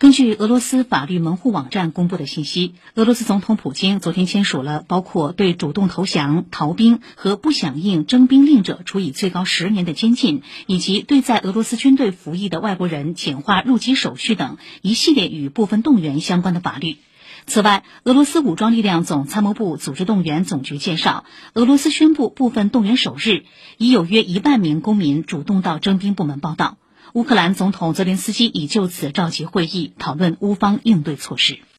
根据俄罗斯法律门户网站公布的信息，俄罗斯总统普京昨天签署了包括对主动投降、逃兵和不响应征兵令者处以最高十年的监禁，以及对在俄罗斯军队服役的外国人简化入籍手续等一系列与部分动员相关的法律。此外，俄罗斯武装力量总参谋部组织动员总局介绍，俄罗斯宣布部分动员首日，已有约一万名公民主动到征兵部门报到。乌克兰总统泽连斯基已就此召集会议，讨论乌方应对措施。